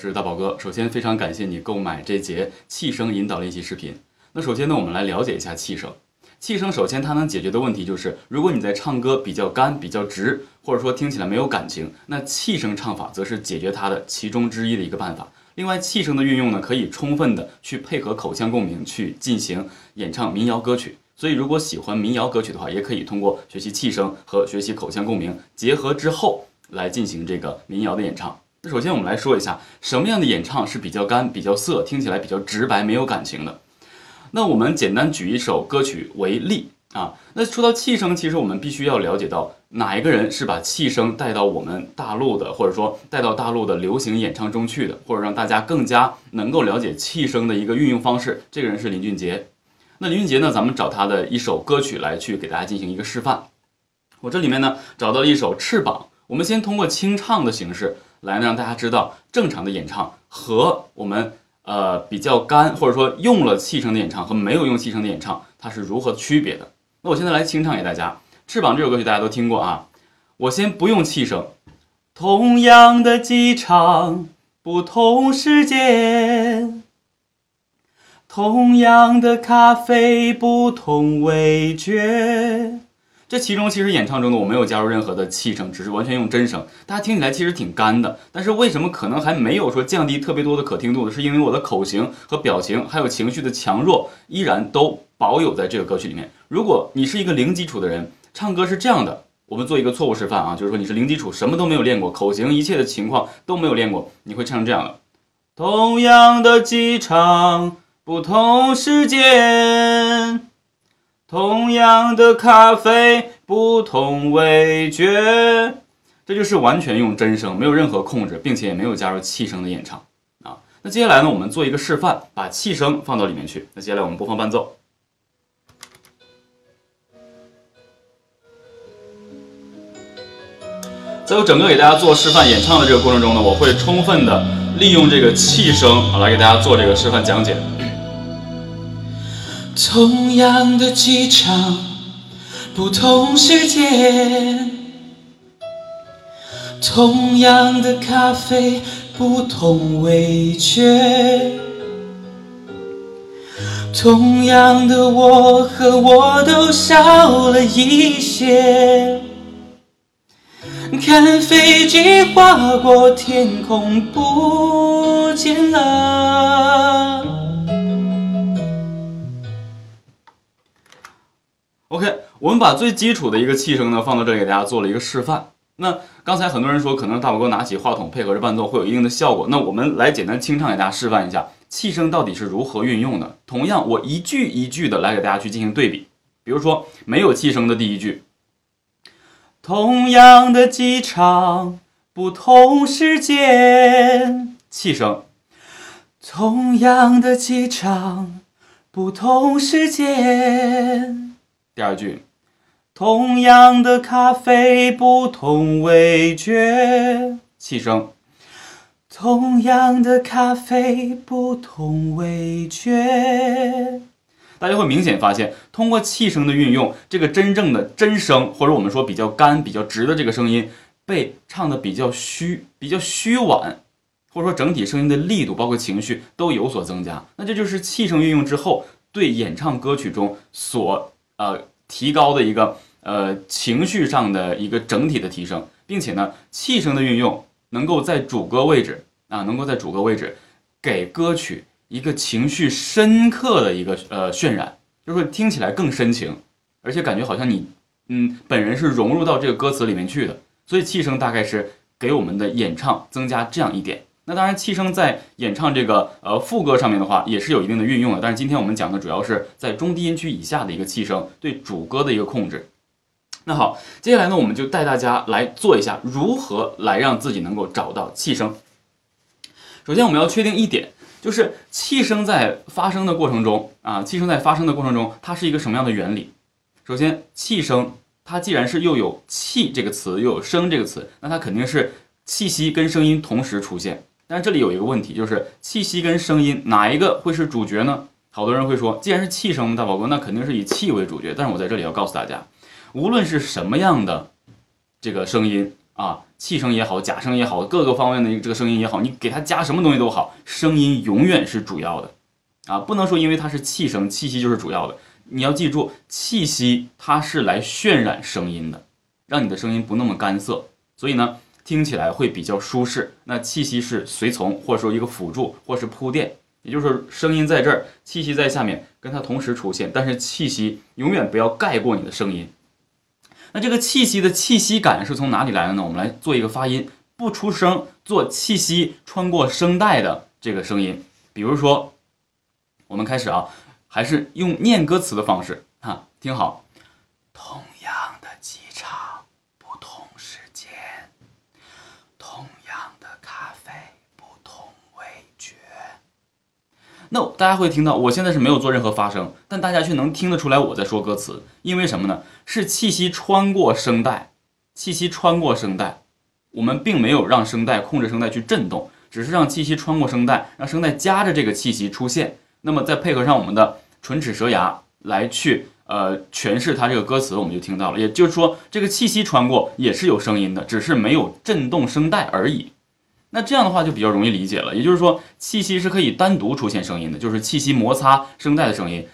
是大宝哥。首先非常感谢你购买这节气声引导练习视频。那首先呢，我们来了解一下气声。气声首先它能解决的问题就是，如果你在唱歌比较干、比较直，或者说听起来没有感情，那气声唱法则是解决它的其中之一的一个办法。另外，气声的运用呢，可以充分的去配合口腔共鸣去进行演唱民谣歌曲。所以，如果喜欢民谣歌曲的话，也可以通过学习气声和学习口腔共鸣结合之后来进行这个民谣的演唱。那首先我们来说一下什么样的演唱是比较干、比较涩，听起来比较直白、没有感情的。那我们简单举一首歌曲为例啊。那说到气声，其实我们必须要了解到哪一个人是把气声带到我们大陆的，或者说带到大陆的流行演唱中去的，或者让大家更加能够了解气声的一个运用方式。这个人是林俊杰。那林俊杰呢，咱们找他的一首歌曲来去给大家进行一个示范。我这里面呢找到了一首《翅膀》，我们先通过清唱的形式来让大家知道正常的演唱和我们。呃，比较干，或者说用了气声的演唱和没有用气声的演唱，它是如何区别的？那我现在来清唱给大家，《翅膀》这首歌曲大家都听过啊。我先不用气声，同样的机场，不同时间，同样的咖啡，不同味觉。这其中其实演唱中呢，我没有加入任何的气声，只是完全用真声，大家听起来其实挺干的。但是为什么可能还没有说降低特别多的可听度呢？是因为我的口型和表情，还有情绪的强弱，依然都保有在这个歌曲里面。如果你是一个零基础的人，唱歌是这样的，我们做一个错误示范啊，就是说你是零基础，什么都没有练过，口型一切的情况都没有练过，你会唱成这样的：同样的机场，不同时间。同样的咖啡，不同味觉，这就是完全用真声，没有任何控制，并且也没有加入气声的演唱啊。那接下来呢，我们做一个示范，把气声放到里面去。那接下来我们播放伴奏。在我整个给大家做示范演唱的这个过程中呢，我会充分的利用这个气声啊，来给大家做这个示范讲解。同样的机场，不同时间；同样的咖啡，不同味觉；同样的我和我都少了一些。看飞机划过天空，不见了。OK，我们把最基础的一个气声呢放到这里，给大家做了一个示范。那刚才很多人说，可能大宝哥拿起话筒配合着伴奏会有一定的效果。那我们来简单清唱给大家示范一下气声到底是如何运用的。同样，我一句一句的来给大家去进行对比。比如说没有气声的第一句，同样的机场，不同时间，气声，同样的机场，不同时间。第二句，同样的咖啡，不同味觉，气声。同样的咖啡，不同味觉。大家会明显发现，通过气声的运用，这个真正的真声，或者我们说比较干、比较直的这个声音，被唱的比较虚、比较虚婉，或者说整体声音的力度，包括情绪都有所增加。那这就是气声运用之后对演唱歌曲中所。呃，提高的一个呃情绪上的一个整体的提升，并且呢，气声的运用能够在主歌位置啊，能够在主歌位置给歌曲一个情绪深刻的一个呃渲染，就是听起来更深情，而且感觉好像你嗯本人是融入到这个歌词里面去的，所以气声大概是给我们的演唱增加这样一点。那当然，气声在演唱这个呃副歌上面的话，也是有一定的运用的。但是今天我们讲的主要是在中低音区以下的一个气声对主歌的一个控制。那好，接下来呢，我们就带大家来做一下如何来让自己能够找到气声。首先，我们要确定一点，就是气声在发声的过程中啊，气声在发声的过程中，它是一个什么样的原理？首先，气声它既然是又有气这个词，又有声这个词，那它肯定是气息跟声音同时出现。但这里有一个问题，就是气息跟声音哪一个会是主角呢？好多人会说，既然是气声，大宝哥那肯定是以气为主角。但是我在这里要告诉大家，无论是什么样的这个声音啊，气声也好，假声也好，各个方面的这个声音也好，你给它加什么东西都好，声音永远是主要的，啊，不能说因为它是气声，气息就是主要的。你要记住，气息它是来渲染声音的，让你的声音不那么干涩，所以呢，听起来会比较舒适。那气息是随从，或者说一个辅助，或是铺垫，也就是说，声音在这儿，气息在下面，跟它同时出现，但是气息永远不要盖过你的声音。那这个气息的气息感是从哪里来的呢？我们来做一个发音，不出声，做气息穿过声带的这个声音。比如说，我们开始啊。还是用念歌词的方式哈，听好。同样的机场，不同时间；同样的咖啡，不同味觉。那大家会听到，我现在是没有做任何发声，但大家却能听得出来我在说歌词。因为什么呢？是气息穿过声带，气息穿过声带。我们并没有让声带控制声带去震动，只是让气息穿过声带，让声带夹着这个气息出现。那么再配合上我们的唇齿舌牙来去呃诠释它这个歌词，我们就听到了。也就是说，这个气息穿过也是有声音的，只是没有震动声带而已。那这样的话就比较容易理解了。也就是说，气息是可以单独出现声音的，就是气息摩擦声带的声音。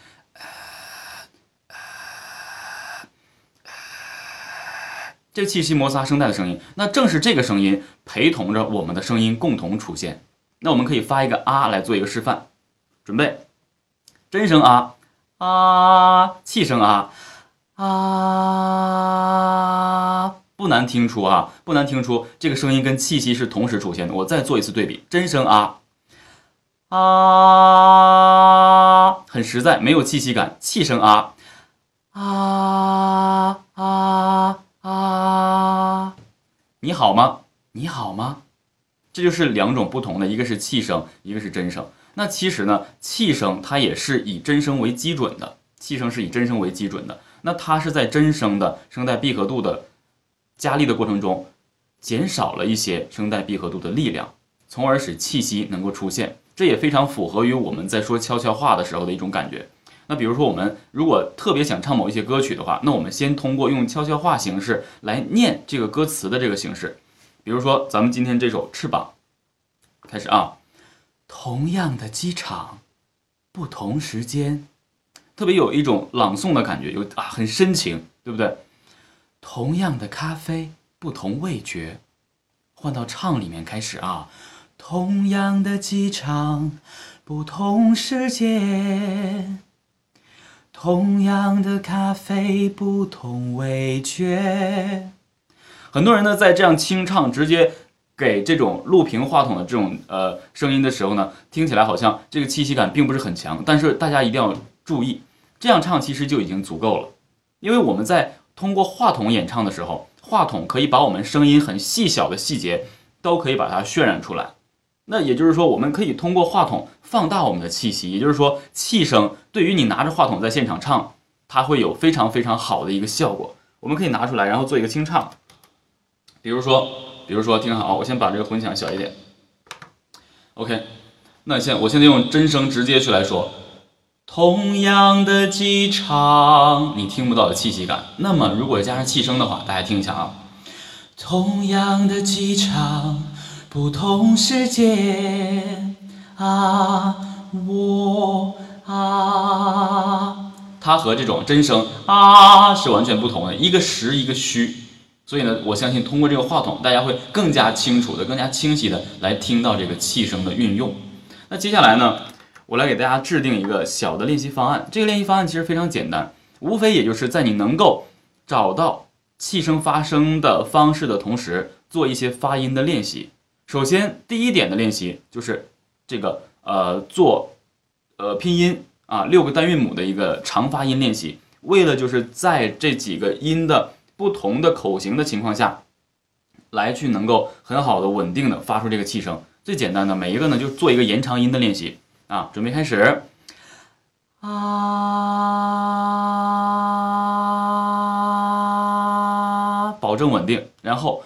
这气息摩擦声带的声音，那正是这个声音陪同着我们的声音共同出现。那我们可以发一个啊来做一个示范。准备，真声啊啊，气声啊啊，不难听出啊，不难听出，这个声音跟气息是同时出现的。我再做一次对比，真声啊啊，很实在，没有气息感。气声啊啊啊啊，你好吗？你好吗？这就是两种不同的，一个是气声，一个是真声。那其实呢，气声它也是以真声为基准的，气声是以真声为基准的。那它是在真声的声带闭合度的加力的过程中，减少了一些声带闭合度的力量，从而使气息能够出现。这也非常符合于我们在说悄悄话的时候的一种感觉。那比如说，我们如果特别想唱某一些歌曲的话，那我们先通过用悄悄话形式来念这个歌词的这个形式。比如说，咱们今天这首《翅膀》，开始啊。同样的机场，不同时间，特别有一种朗诵的感觉，有啊，很深情，对不对？同样的咖啡，不同味觉，换到唱里面开始啊。同样的机场，不同时间，同样的咖啡，不同味觉。很多人呢，在这样清唱，直接。给这种录屏话筒的这种呃声音的时候呢，听起来好像这个气息感并不是很强，但是大家一定要注意，这样唱其实就已经足够了，因为我们在通过话筒演唱的时候，话筒可以把我们声音很细小的细节都可以把它渲染出来，那也就是说，我们可以通过话筒放大我们的气息，也就是说，气声对于你拿着话筒在现场唱，它会有非常非常好的一个效果。我们可以拿出来，然后做一个清唱，比如说。比如说，听好，我先把这个混响小一点。OK，那现我现在用真声直接去来说，同样的机场，你听不到的气息感。那么如果加上气声的话，大家听一下啊。同样的机场，不同时间啊，我啊，它和这种真声啊是完全不同的，一个实一个虚。所以呢，我相信通过这个话筒，大家会更加清楚的、更加清晰的来听到这个气声的运用。那接下来呢，我来给大家制定一个小的练习方案。这个练习方案其实非常简单，无非也就是在你能够找到气声发声的方式的同时，做一些发音的练习。首先，第一点的练习就是这个呃做呃拼音啊六个单韵母的一个长发音练习，为了就是在这几个音的。不同的口型的情况下，来去能够很好的稳定的发出这个气声。最简单的每一个呢，就做一个延长音的练习啊。准备开始，啊，保证稳定，然后，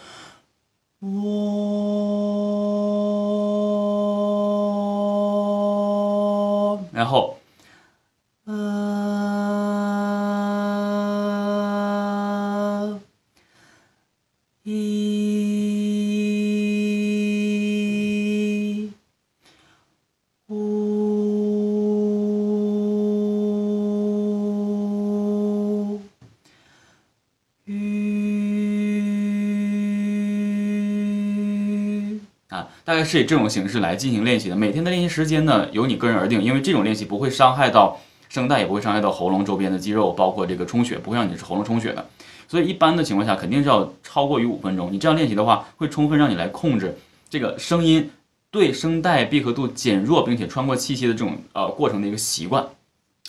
概是以这种形式来进行练习的。每天的练习时间呢，由你个人而定，因为这种练习不会伤害到声带，也不会伤害到喉咙周边的肌肉，包括这个充血，不会让你是喉咙充血的。所以一般的情况下，肯定是要超过于五分钟。你这样练习的话，会充分让你来控制这个声音对声带闭合度减弱，并且穿过气息的这种呃过程的一个习惯。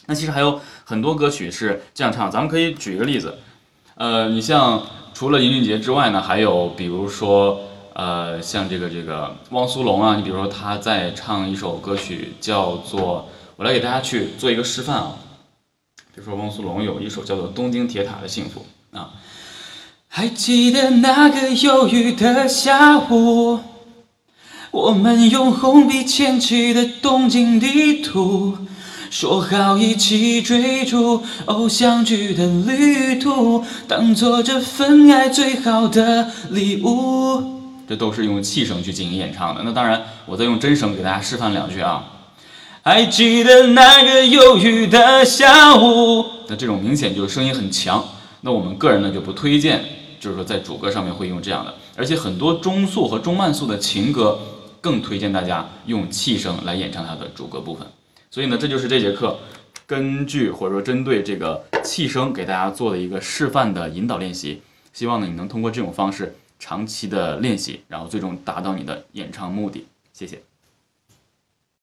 那其实还有很多歌曲是这样唱，咱们可以举一个例子，呃，你像除了林俊杰之外呢，还有比如说。呃，像这个这个汪苏泷啊，你比如说他在唱一首歌曲叫做，我来给大家去做一个示范啊。比如说汪苏泷有一首叫做《东京铁塔的幸福》啊，还记得那个忧郁的下午，我们用红笔牵起的东京地图，说好一起追逐偶像剧的旅途，当做这份爱最好的礼物。这都是用气声去进行演唱的。那当然，我再用真声给大家示范两句啊。还记得那个忧郁的下午。那这种明显就是声音很强。那我们个人呢就不推荐，就是说在主歌上面会用这样的。而且很多中速和中慢速的情歌，更推荐大家用气声来演唱它的主歌部分。所以呢，这就是这节课根据或者说针对这个气声给大家做的一个示范的引导练习。希望呢你能通过这种方式。长期的练习，然后最终达到你的演唱目的。谢谢。